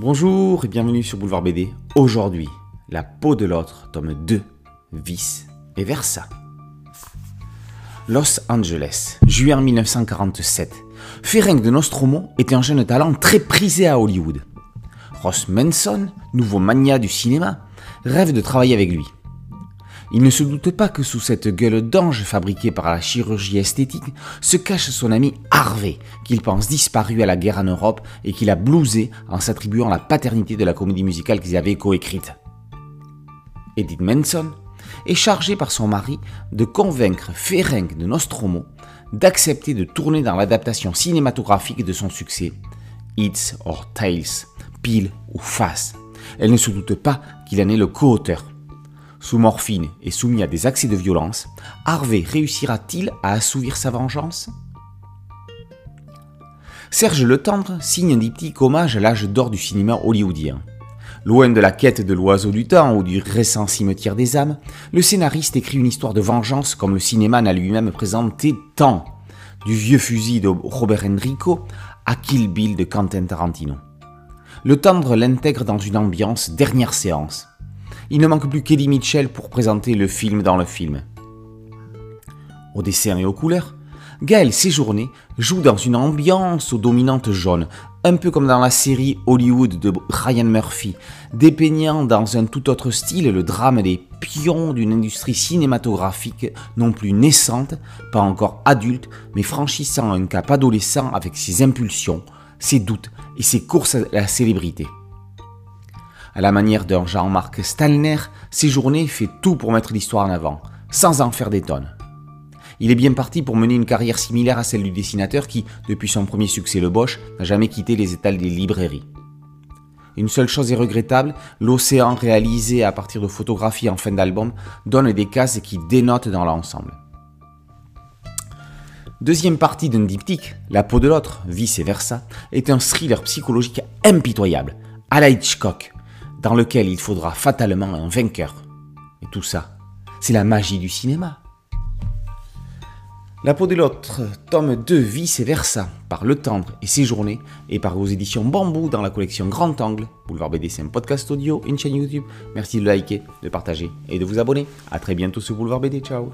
Bonjour et bienvenue sur Boulevard BD. Aujourd'hui, La peau de l'autre, tome 2, Vice et Versa. Los Angeles, juin 1947. Ferenc de Nostromo était un jeune talent très prisé à Hollywood. Ross Manson, nouveau mania du cinéma, rêve de travailler avec lui. Il ne se doute pas que sous cette gueule d'ange fabriquée par la chirurgie esthétique se cache son ami Harvey, qu'il pense disparu à la guerre en Europe et qu'il a blousé en s'attribuant la paternité de la comédie musicale qu'ils avaient coécrite. Edith Manson est chargée par son mari de convaincre Ferenc de Nostromo d'accepter de tourner dans l'adaptation cinématographique de son succès, It's or Tales, pile ou face. Elle ne se doute pas qu'il en est le co-auteur. Sous morphine et soumis à des accès de violence, Harvey réussira-t-il à assouvir sa vengeance? Serge Le Tendre signe un diptyque hommage à l'âge d'or du cinéma hollywoodien. Loin de la quête de l'oiseau du temps ou du récent cimetière des âmes, le scénariste écrit une histoire de vengeance comme le cinéma n'a lui-même présenté tant, du vieux fusil de Robert Enrico à Kill Bill de Quentin Tarantino. Le Tendre l'intègre dans une ambiance dernière séance. Il ne manque plus qu'Eddie Mitchell pour présenter le film dans le film. Au dessin et aux couleurs, Gaël Séjourné joue dans une ambiance aux dominantes jaunes, un peu comme dans la série Hollywood de Ryan Murphy, dépeignant dans un tout autre style le drame des pions d'une industrie cinématographique non plus naissante, pas encore adulte, mais franchissant un cap adolescent avec ses impulsions, ses doutes et ses courses à la célébrité. À la manière d'un Jean-Marc Stalner, Séjourné fait tout pour mettre l'histoire en avant, sans en faire des tonnes. Il est bien parti pour mener une carrière similaire à celle du dessinateur qui, depuis son premier succès Le Bosch, n'a jamais quitté les étals des librairies. Une seule chose est regrettable, l'océan réalisé à partir de photographies en fin d'album donne des cases qui dénotent dans l'ensemble. Deuxième partie d'un diptyque, La peau de l'autre, vice versa, est un thriller psychologique impitoyable, à la Hitchcock, dans lequel il faudra fatalement un vainqueur. Et tout ça, c'est la magie du cinéma. La peau de l'autre, tome 2, vice et versa, par Le Tendre et Séjourné, et par vos éditions Bambou dans la collection Grand Angle. Boulevard BD, c'est un podcast audio, une chaîne YouTube. Merci de liker, de partager et de vous abonner. A très bientôt sur Boulevard BD, ciao